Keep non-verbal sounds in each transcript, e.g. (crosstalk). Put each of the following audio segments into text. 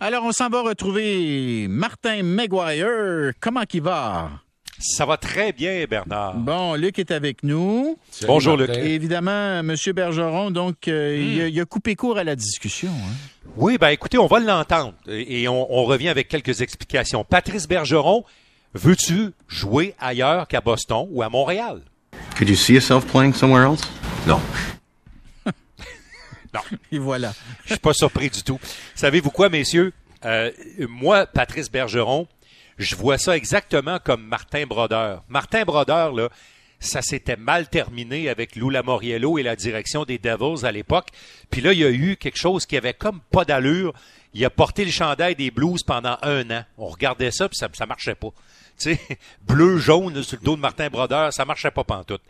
Alors, on s'en va retrouver Martin Maguire. Comment qu'il va? Ça va très bien, Bernard. Bon, Luc est avec nous. Salut, Bonjour, Martin. Luc. Et évidemment, M. Bergeron, donc, euh, il, a, il a coupé court à la discussion. hein. Oui, ben écoutez, on va l'entendre et on, on revient avec quelques explications. Patrice Bergeron, veux-tu jouer ailleurs qu'à Boston ou à Montréal? Could you see yourself playing somewhere else? No. (laughs) Et voilà. Je suis pas surpris du tout. Savez-vous quoi, messieurs? Euh, moi, Patrice Bergeron, je vois ça exactement comme Martin Brodeur. Martin Brodeur, là, ça s'était mal terminé avec Lou Lamoriello et la direction des Devils à l'époque. Puis là, il y a eu quelque chose qui avait comme pas d'allure. Il a porté le chandail des Blues pendant un an. On regardait ça, puis ça, ça marchait pas. Tu sais, (laughs) bleu, jaune sur le dos de Martin Brodeur, ça marchait pas pantoute.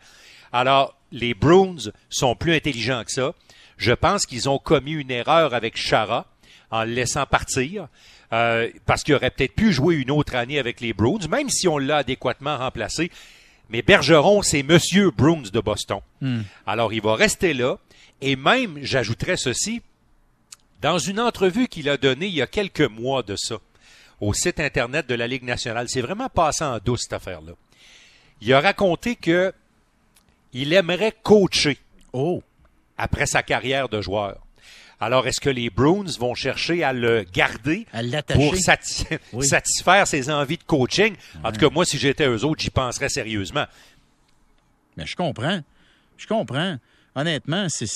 Alors, les Bruins sont plus intelligents que ça. Je pense qu'ils ont commis une erreur avec Chara en le laissant partir. euh, parce qu'il aurait peut-être pu jouer une autre année avec les Bruins, même si on l'a adéquatement remplacé. Mais Bergeron, c'est Monsieur Bruins de Boston. Alors, il va rester là. Et même, j'ajouterais ceci, dans une entrevue qu'il a donnée il y a quelques mois de ça, au site Internet de la Ligue nationale, c'est vraiment passé en douce, cette affaire-là. Il a raconté que il aimerait coacher Oh. Après sa carrière de joueur. Alors, est-ce que les Bruins vont chercher à le garder À pour sati- Oui. (laughs) satisfaire ses envies de coaching? En tout cas, moi, si j'étais eux autres, j'y penserais sérieusement. Mais je comprends. Je comprends. Honnêtement, c'est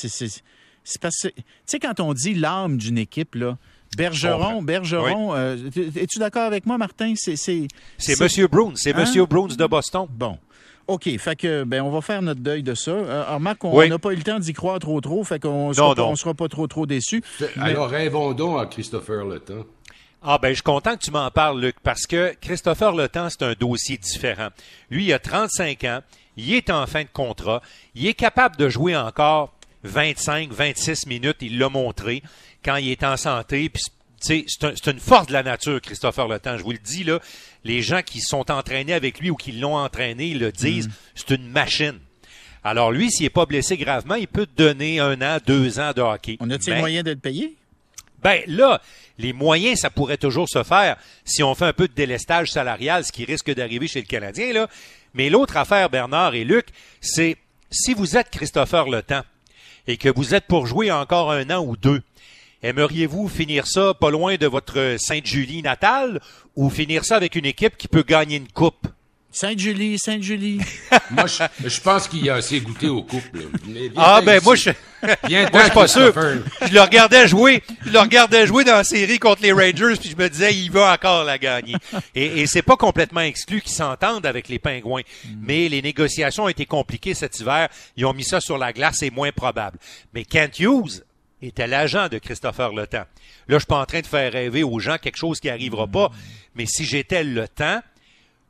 parce que. Tu sais, quand on dit l'âme d'une équipe, là, Bergeron. Bergeron, euh, es-tu d'accord avec moi, Martin? C'est. C'est C'est Monsieur Bruins, c'est Hein? Monsieur Bruins de Boston. Bon. OK, fait que ben on va faire notre deuil de ça. Alors, Marc, on Oui. n'a pas eu le temps d'y croire trop trop, fait qu'on sera, pas- non. on sera pas trop trop déçus. Alors, rêvons donc à Christopher Le Temps. Ah ben, je suis content que tu m'en parles, Luc, parce que Christopher Le Temps, c'est un dossier différent. Lui, il a 35 ans, il est en fin de contrat, il est capable de jouer encore 25, 26 minutes, il l'a montré quand il est en santé. Puis, c'est un- c'est une force de la nature, Christopher Le Temps. Je vous le dis là, les gens qui sont entraînés avec lui ou qui l'ont entraîné, ils le disent, c'est une machine. Alors lui, s'il n'est pas blessé gravement, il peut te donner un an, deux ans de hockey. On a-t-il moyen d'être payé? ben là, les moyens, ça pourrait toujours se faire si on fait un peu de délestage salarial, ce qui risque d'arriver chez le Canadien. Là. Mais l'autre affaire, Bernard et Luc, c'est si vous êtes Christopher Le Temps et que vous êtes pour jouer encore un an ou deux, aimeriez-vous finir ça pas loin de votre Sainte-Julie natale ou finir ça avec une équipe qui peut gagner une coupe? Sainte-Julie, Sainte-Julie. (laughs) Moi, je, je pense qu'il a assez goûté au couple. Ah ben ici. moi je Viens moi je suis pas sûr. Je le regardais jouer, je le regardais jouer dans la série contre les Rangers puis je me disais il va encore la gagner. Et, et c'est pas complètement exclu qu'ils s'entendent avec les Pingouins, mais les négociations ont été compliquées cet hiver, ils ont mis ça sur la glace, c'est moins probable. Mais Kent Hughes était l'agent de Christopher Le Temps. Là, je suis pas en train de faire rêver aux gens quelque chose qui arrivera pas, mais si j'étais Le Temps,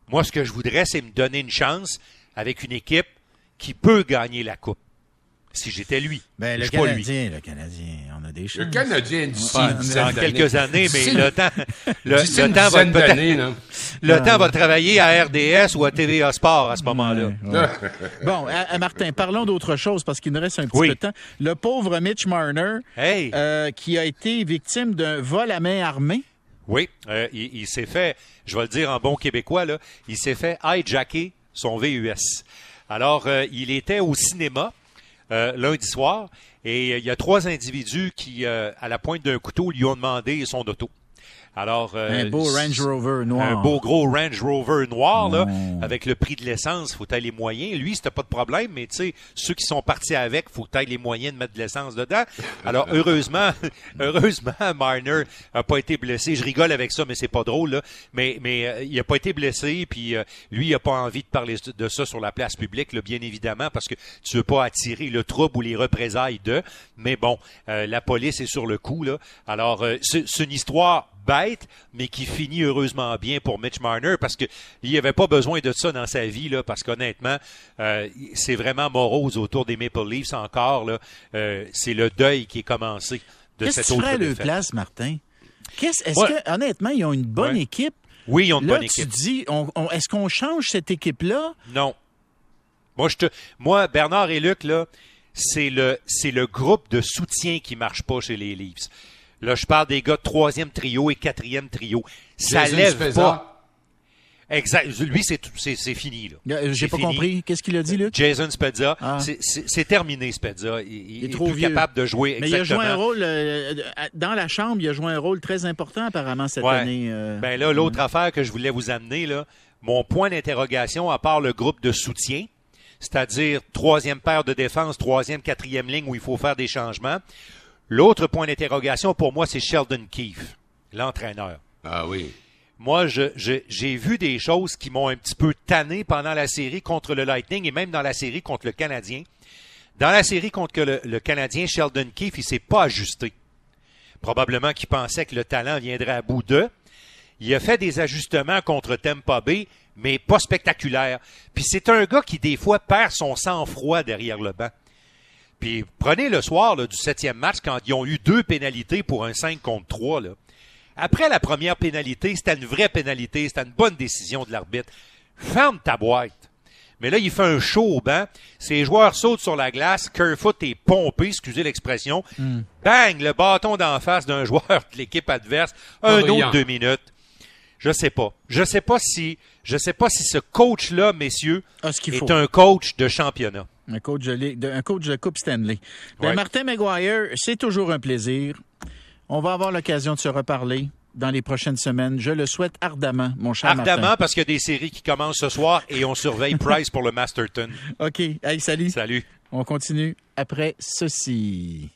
moi, ce que je voudrais, c'est me donner une chance avec une équipe qui peut gagner la Coupe. Si j'étais lui. Ben, Je le suis pas lui. Canadien, le Canadien, on a des chances. Le Canadien, d'ici dizaine dans d'années. quelques années, mais le temps, le, temps va peut-être. Le temps va travailler à RDS ou à TVA Sport à ce moment-là. (laughs) Bon, à- à Martin, parlons d'autre chose parce qu'il nous reste un petit Oui. peu de temps. Le pauvre Mitch Marner, Hey, euh, qui a été victime d'un vol à main armée. oui, euh, il, il s'est fait, je vais le dire en bon québécois là, il s'est fait hijacker son VUS. Alors, euh, il était au cinéma euh, lundi soir et euh, il y a trois individus qui, euh, à la pointe d'un couteau, lui ont demandé son auto. Alors, euh, Un beau Range Rover noir. Un beau gros Range Rover noir, là, avec le prix de l'essence, faut tailler les moyens. Lui, c'était pas de problème, mais tu sais, ceux qui sont partis avec, faut tailler les moyens de mettre de l'essence dedans. Alors, (laughs) heureusement, (laughs) heureusement, Marner a pas été blessé. Je rigole avec ça, mais c'est pas drôle, là. Mais, mais euh, il a pas été blessé, puis euh, lui, il a pas envie de parler de ça sur la place publique, là, bien évidemment, parce que tu veux pas attirer le trouble ou les représailles de. Mais bon, euh, la police est sur le coup, là. Alors, euh, c'est c'est une histoire bête, mais qui finit heureusement bien pour Mitch Marner parce que il n'y avait pas besoin de ça dans sa vie là, parce qu'honnêtement, euh, c'est vraiment morose autour des Maple Leafs encore là. Euh, c'est le deuil qui est commencé de Qu'est-ce que cette tu autre défaite. place, Martin? Qu'est-ce, est-ce Ouais. que, honnêtement, ils ont une bonne Ouais. équipe? Oui, ils ont une Là, bonne tu équipe. dis, on- on- est-ce qu'on change cette équipe-là? Non. Moi, je te, moi, Bernard et Luc, là, c'est le, c'est le groupe de soutien qui marche pas chez les Leafs. Là, je parle des gars de troisième trio et quatrième trio. Ça Jason lève Spezza. pas. Exact. Lui, c'est c'est- c'est fini. là. Euh, J'ai pas fini. compris. Qu'est-ce qu'il a dit, Luc? Jason Spezza, Ah. c'est- terminé, Spezza. Il, il- Il est trop plus vieux. capable de jouer. Mais il a Exactement. joué un rôle euh, dans la chambre. Il a joué un rôle très important apparemment cette Ouais. année. euh. Ben là, l'autre affaire que je voulais vous amener, là, mon point d'interrogation, à part le groupe de soutien, c'est-à-dire troisième paire de défense, troisième, quatrième ligne où il faut faire des changements. L'autre point d'interrogation pour moi, c'est Sheldon Keefe, l'entraîneur. Ah oui. Moi, je- je- j'ai vu des choses qui m'ont un petit peu tanné pendant la série contre le Lightning et même dans la série contre le Canadien. Dans la série contre le, le Canadien, Sheldon Keefe, il s'est pas ajusté. Probablement qu'il pensait que le talent viendrait à bout d'eux. Il a fait des ajustements contre Tampa Bay, mais pas spectaculaires. Puis c'est un gars qui, des fois, perd son sang-froid derrière le banc. Puis prenez le soir là, du septième match, quand ils ont eu deux pénalités pour un 5 contre 3. Là. Après la première pénalité, c'était une vraie pénalité, c'était une bonne décision de l'arbitre. Ferme ta boîte. Mais là, il fait un show au banc. Ses joueurs sautent sur la glace. Kerfoot est pompé, excusez l'expression. Bang! Le bâton d'en face d'un (laughs) joueur de l'équipe adverse. Un autre deux minutes. Je sais pas. Je sais pas si, je sais pas si ce coach-là, messieurs, Ah, est faut. un coach de championnat. Un coach de, un coach de Coupe Stanley. Ben, Ouais. Martin McGuire, c'est toujours un plaisir. On va avoir l'occasion de se reparler dans les prochaines semaines. Je le souhaite ardemment, mon cher Ardemment, Martin. parce qu'il y a des séries qui commencent ce soir et on surveille (laughs) Price pour le Masterton. OK. Hey, salut. Salut. On continue après ceci.